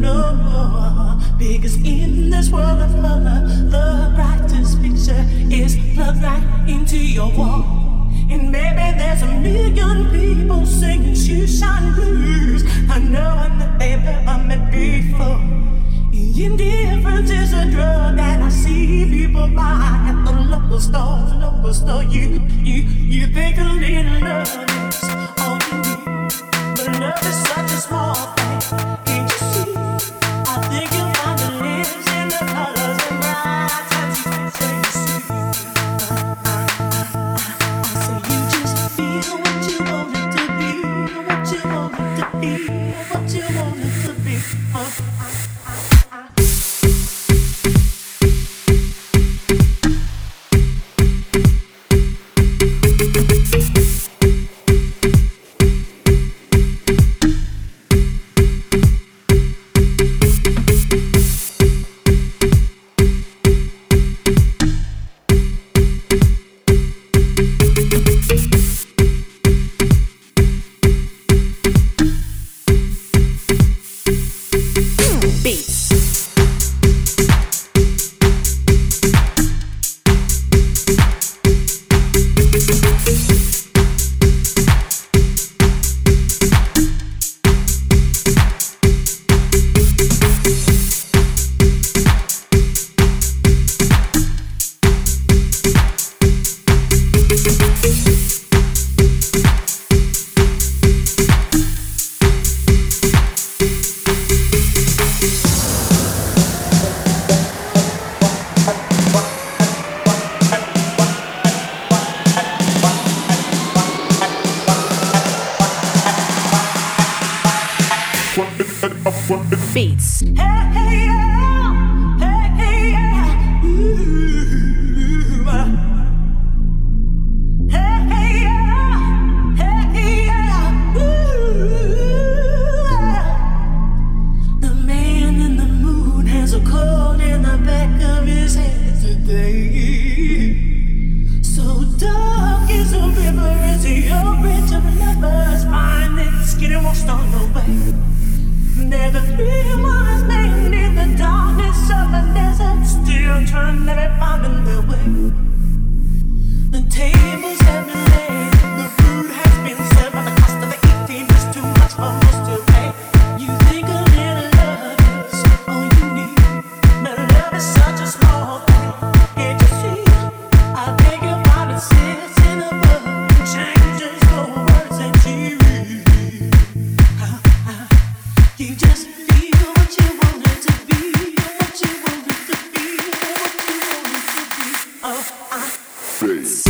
no more. Because in this world of color, the brightest picture is plugged right into your wall. And maybe there's a million people singing shoeshine blues. I know that they've ever met before. Indifference is a drug that I see people buy at the local store. Local store, you you you think a little love. Beats. Hey, hey, yeah. never feel my face.